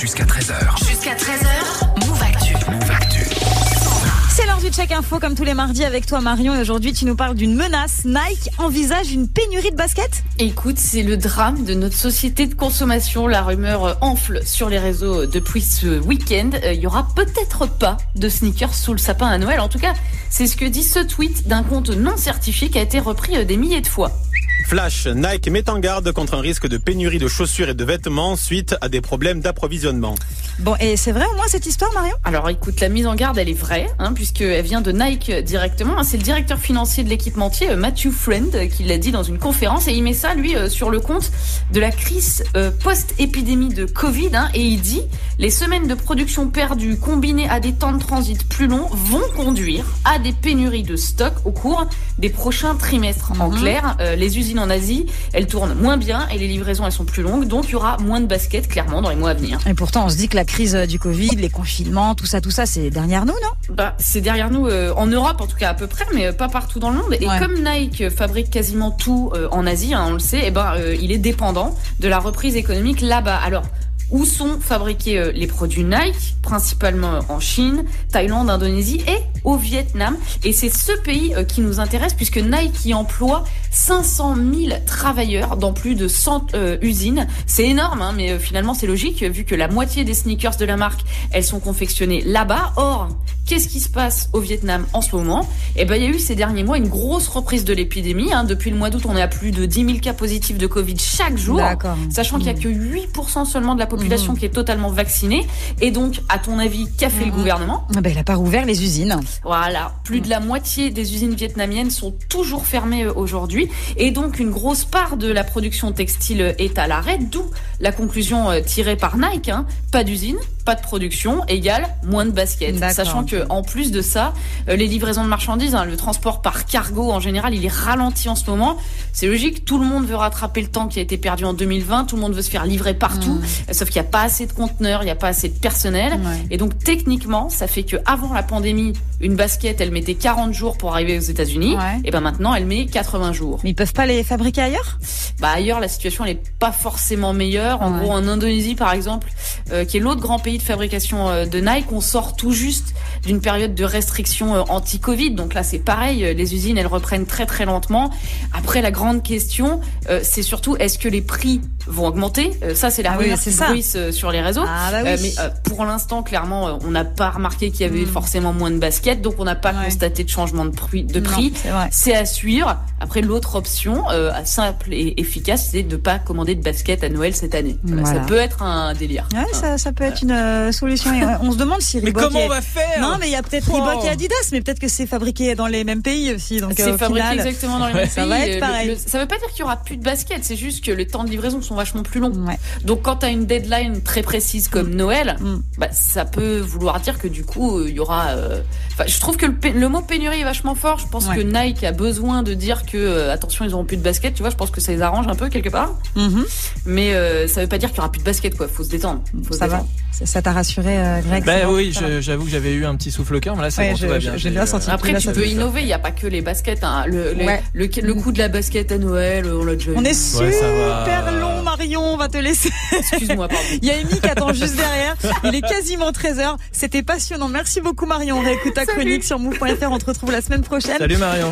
Jusqu'à 13h. Jusqu'à 13h, Move Actu. Move Actu. C'est l'heure du check info comme tous les mardis avec toi Marion et aujourd'hui tu nous parles d'une menace. Nike envisage une pénurie de baskets Écoute, c'est le drame de notre société de consommation. La rumeur enfle sur les réseaux depuis ce week-end. Euh, Il y aura peut-être pas de sneakers sous le sapin à Noël. En tout cas, c'est ce que dit ce tweet d'un compte non certifié qui a été repris euh, des milliers de fois. Flash, Nike met en garde contre un risque de pénurie de chaussures et de vêtements suite à des problèmes d'approvisionnement. Bon et c'est vrai au moins cette histoire Marion? Alors écoute, la mise en garde, elle est vraie, hein, puisqu'elle vient de Nike directement. hein. C'est le directeur financier de l'équipementier, euh, Matthew Friend, euh, qui l'a dit dans une conférence. Et il met ça, lui, euh, sur le compte de la crise euh, post-épidémie de Covid. hein, et il dit, les semaines de production perdues combinées à des temps de transit plus longs vont conduire à des pénuries de stock au cours des prochains trimestres. En clair, euh, les usines en Asie, elles tournent moins bien et les livraisons, elles sont plus longues. Donc il y aura moins de baskets, clairement, dans les mois à venir. Et pourtant on se dit que la crise euh, du Covid, les confinements, tout ça, tout ça c'est derrière nous non? Bah, c'est derrière nous, euh, en Europe en tout cas à peu près, mais euh, pas partout dans le monde. Et Ouais. comme Nike fabrique quasiment tout euh, en Asie, hein, on le sait, et ben euh, il est dépendant de la reprise économique là-bas. Alors. Où sont fabriqués les produits Nike Principalement en Chine, Thaïlande, Indonésie et au Vietnam. Et c'est ce pays euh, qui nous intéresse puisque Nike emploie 500 000 travailleurs dans plus de 100 euh, usines. C'est énorme, hein, mais euh, finalement c'est logique vu que la moitié des sneakers de la marque, elles sont confectionnées là-bas. Or, qu'est-ce qui se passe au Vietnam en ce moment? Eh ben, il y a eu ces derniers mois une grosse reprise de l'épidémie. hein. Depuis le mois d'août, on est à plus de 10 000 cas positifs de Covid chaque jour. Sachant qu'il y a que 8% seulement de la population qui est totalement vaccinée. Et donc, à ton avis, qu'a fait le gouvernement? Ah ben, Il a pas rouvert les usines. Voilà, plus de la moitié des usines vietnamiennes sont toujours fermées euh, aujourd'hui. Et donc une grosse part de la production textile est à l'arrêt, d'où la conclusion euh, tirée par Nike, hein, pas d'usine, pas de production égale moins de baskets. Sachant que en plus de ça, euh, les livraisons de marchandises, hein, le transport par cargo en général, il est ralenti en ce moment. C'est logique, tout le monde veut rattraper le temps qui a été perdu en 2020, tout le monde veut se faire livrer partout, euh, sauf qu'il n'y a pas assez de conteneurs, il n'y a pas assez de personnel. Ouais. Et donc techniquement, ça fait que avant la pandémie, une basket, elle mettait 40 jours pour arriver aux États-Unis. Ouais. Et ben maintenant, elle met 80 jours. Mais ils peuvent pas les fabriquer ailleurs? Bah ailleurs, la situation elle est pas forcément meilleure. En Ouais. gros, en Indonésie par exemple, euh, qui est l'autre grand pays de fabrication euh, de Nike, on sort tout juste d'une période de restrictions euh, anti-Covid. Donc là, c'est pareil, euh, les usines elles reprennent très très lentement. Après, la grande question, c'est surtout est-ce que les prix vont augmenter? Ça, c'est la Ah oui, rumeur c'est qui bruisse sur les réseaux. Ah bah oui. Mais pour l'instant, clairement, on n'a pas remarqué qu'il y avait forcément moins de baskets, donc on n'a pas Hmm. Ouais. constaté de changement de prix. De prix. c'est à suivre. Après, l'autre option, simple et efficace, c'est de pas commander de basket à Noël cette année. Voilà. Ça peut être un délire. Ouais, ça, ça peut être une euh, solution. Et, euh, on se demande si Mais Reebok comment est- on va faire Non, mais il y a peut-être Oh. Reebok et Adidas, mais peut-être que c'est fabriqué dans les mêmes pays aussi. Donc, euh, C'est au fabriqué final, exactement dans les mêmes Ça pays. va être Euh, le- pareil. le- ça veut pas dire qu'il y aura plus de basket, c'est juste que les temps de livraison sont vachement plus longs. Ouais. Donc quand tu as une deadline très précise comme Noël, Mm. bah, ça peut vouloir dire que du coup euh, il y aura. euh, Enfin, je trouve que le, le mot pénurie est vachement fort. Je pense Ouais. que Nike a besoin de dire que euh, attention ils auront plus de basket. Tu vois, je pense que ça les arrange un peu quelque part. Mhm. Mais euh, ça veut pas dire qu'il y aura plus de basket quoi. Faut se détendre. Faut se Ça va. détendre. Ça- Ça t'a rassuré, euh, Greg Bah bon oui, j'avoue que j'avais eu un petit souffle au cœur, mais là c'est Ouais, bon, tout va bien. j'ai bien senti. Après, Là, tu peux innover. Il n'y a pas que les baskets. Hein. Le, le, Ouais. le, le coût de la basket à Noël, on l'a déjà On est super long, Marion. On va te laisser. Excuse-moi, pardon. Il y a Amy qui attend juste derrière. Il est quasiment 13h. C'était passionnant. Merci beaucoup, Marion. On réécoute ta chronique sur move.fr. On te retrouve la semaine prochaine. Salut Marion.